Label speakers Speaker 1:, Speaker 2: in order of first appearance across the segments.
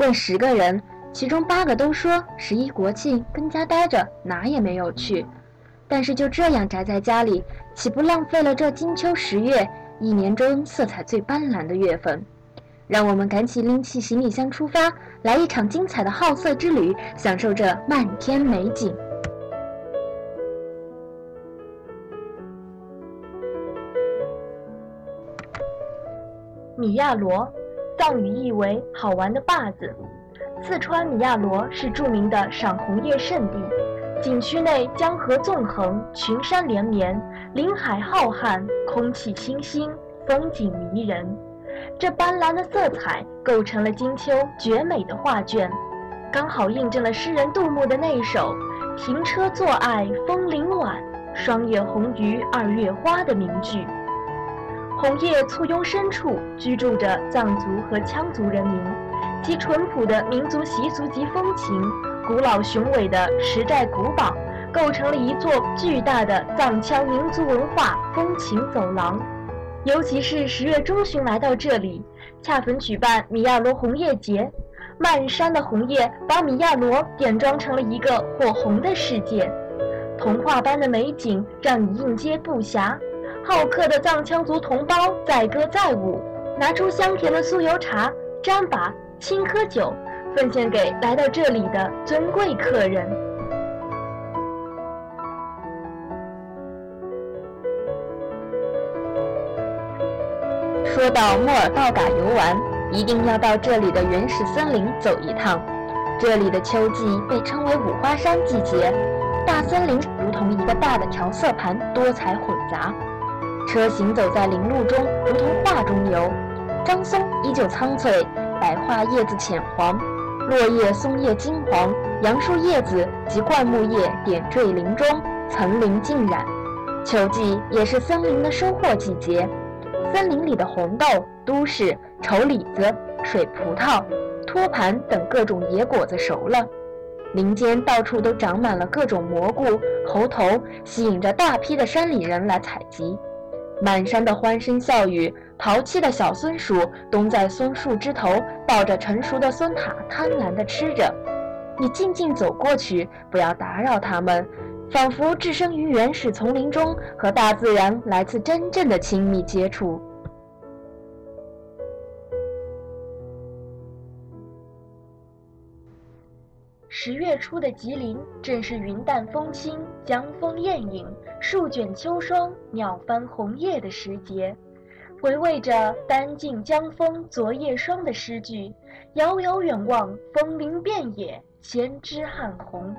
Speaker 1: 问十个人，其中八个都说十一国庆跟家待着，哪也没有去。但是就这样宅在家里，岂不浪费了这金秋十月一年中色彩最斑斓的月份？让我们赶紧拎起行李箱出发，来一场精彩的好色之旅，享受这漫天美景。
Speaker 2: 米亚罗，藏语意为“好玩的坝子”。四川米亚罗是著名的赏红叶圣地。景区内江河纵横，群山连绵，林海浩瀚，空气清新，风景迷人。这斑斓的色彩构成了金秋绝美的画卷，刚好印证了诗人杜牧的那首“停车坐爱枫林晚，霜叶红于二月花”的名句。红叶簇拥深处居住着藏族和羌族人民，其淳朴的民族习俗及风情。古老雄伟的石寨古堡，构成了一座巨大的藏羌民族文化风情走廊。尤其是十月中旬来到这里，恰逢举办米亚罗红叶节，漫山的红叶把米亚罗点妆成了一个火红的世界，童话般的美景让你应接不暇。好客的藏羌族同胞载歌载舞，拿出香甜的酥油茶、糌粑、青稞酒。奉献给来到这里的尊贵客人。
Speaker 1: 说到莫尔道嘎游玩，一定要到这里的原始森林走一趟。这里的秋季被称为五花山季节，大森林如同一个大的调色盘，多彩混杂。车行走在林路中，如同画中游。张松依旧苍翠，百花叶子浅黄。落叶、松叶金黄，杨树叶子及灌木叶点缀林中，层林尽染。秋季也是森林的收获季节，森林里的红豆、都市丑李子、水葡萄、托盘等各种野果子熟了，林间到处都长满了各种蘑菇、猴头，吸引着大批的山里人来采集。满山的欢声笑语，淘气的小松鼠蹲在松树枝头，抱着成熟的松塔，贪婪地吃着。你静静走过去，不要打扰它们，仿佛置身于原始丛林中，和大自然来自真正的亲密接触。
Speaker 2: 十月初的吉林，正是云淡风轻、江风艳影。树卷秋霜，鸟翻红叶的时节，回味着“丹尽江风昨夜霜”的诗句，遥遥远望，枫林遍野，千枝汉红。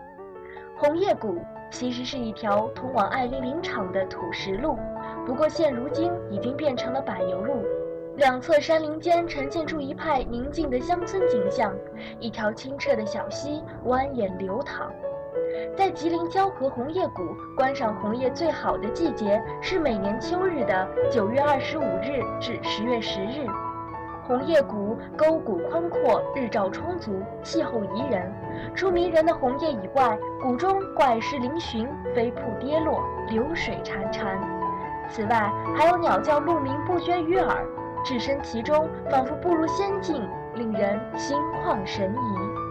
Speaker 2: 红叶谷其实是一条通往爱林林场的土石路，不过现如今已经变成了柏油路。两侧山林间呈现出一派宁静的乡村景象，一条清澈的小溪蜿蜒流淌。在吉林蛟河红叶谷观赏红叶最好的季节是每年秋日的九月二十五日至十月十日。红叶谷沟谷宽阔，日照充足，气候宜人。除迷人的红叶以外，谷中怪石嶙峋，飞瀑跌落，流水潺潺。此外，还有鸟叫鹿鸣不绝于耳，置身其中，仿佛步入仙境，令人心旷神怡。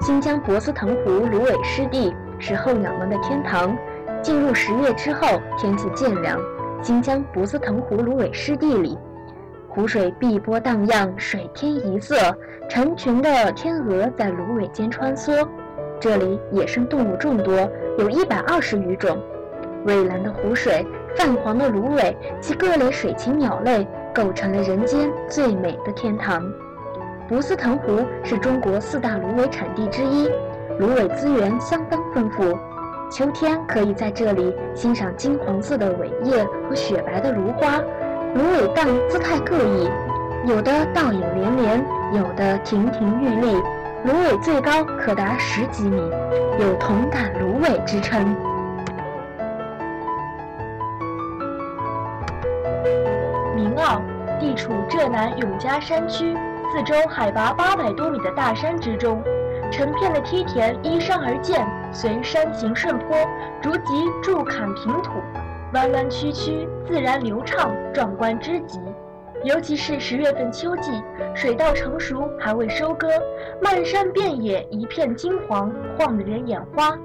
Speaker 1: 新疆博斯腾湖芦苇湿地是候鸟们的天堂。进入十月之后，天气渐凉，新疆博斯腾湖芦苇湿地里，湖水碧波荡漾，水天一色，成群的天鹅在芦苇间穿梭。这里野生动物众多，有一百二十余种。蔚蓝的湖水、泛黄的芦苇及各类水禽鸟类，构成了人间最美的天堂。博斯腾湖是中国四大芦苇产地之一，芦苇资源相当丰富。秋天可以在这里欣赏金黄色的苇叶和雪白的芦花，芦苇荡姿态各异，有的倒影连连，有的亭亭玉立，芦苇最高可达十几米，有“同感芦苇”之称。
Speaker 2: 明坳地处浙南永嘉山区。四周海拔八百多米的大山之中，成片的梯田依山而建，随山形顺坡，逐级筑坎平土，弯弯曲曲，自然流畅，壮观之极。尤其是十月份秋季，水稻成熟还未收割，漫山遍野一片金黄，晃得人眼花。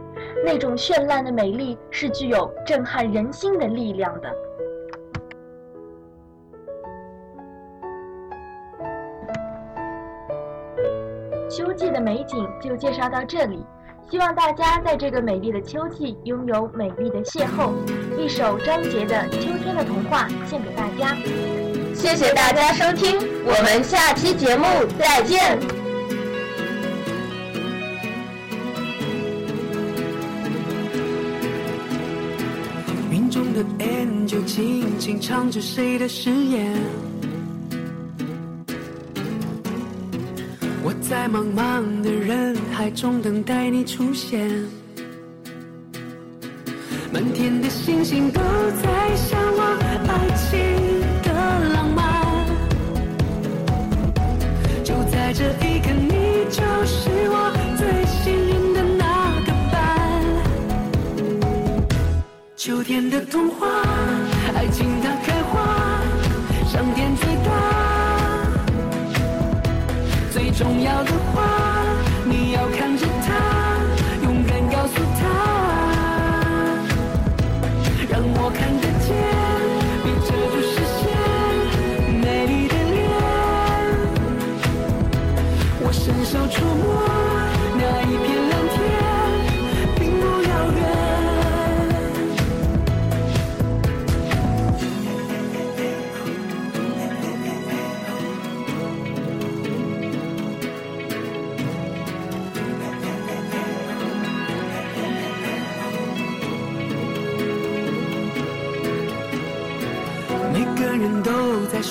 Speaker 2: 那种绚烂的美丽是具有震撼人心的力量的。秋季的美景就介绍到这里，希望大家在这个美丽的秋季拥有美丽的邂逅。一首张杰的《秋天的童话》献给大家。
Speaker 1: 谢谢大家收听，我们下期节目再见。
Speaker 3: 云中的 angel 轻轻唱着谁的誓言？我在茫茫的人海中等待你出现，满天的星星都在向往爱情。就是我最幸运的那个伴。秋天的童话，爱情它开花，上天最大。最重要的话，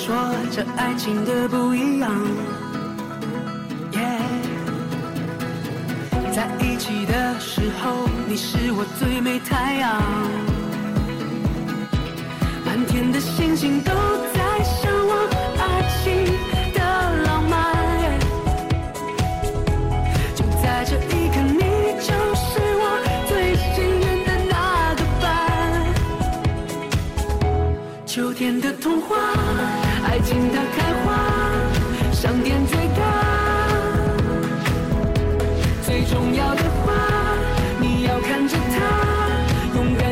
Speaker 3: 说着爱情的不一样。耶，在一起的时候你是我最美太阳，满天的星星都在向往爱情的浪漫。就在这一刻，你就是我最幸运的那个伴。秋天的童话，爱情它开花，上天最大，最重要的花，你要。看着它，勇敢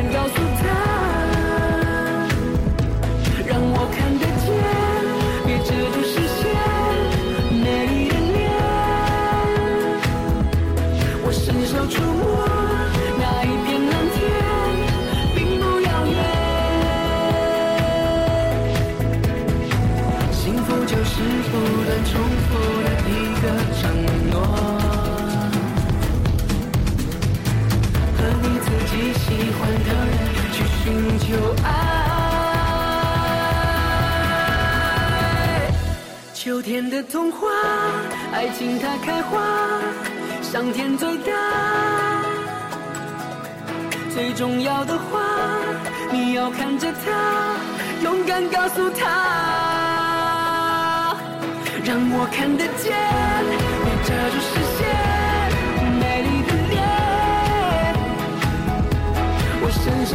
Speaker 3: 重复了一个承诺和你自己喜欢的人去寻求爱秋天的童话爱情它开花上天最大最重要的话你要看着她勇敢告诉他让我看得见，别遮住视线，美丽的脸，我伸手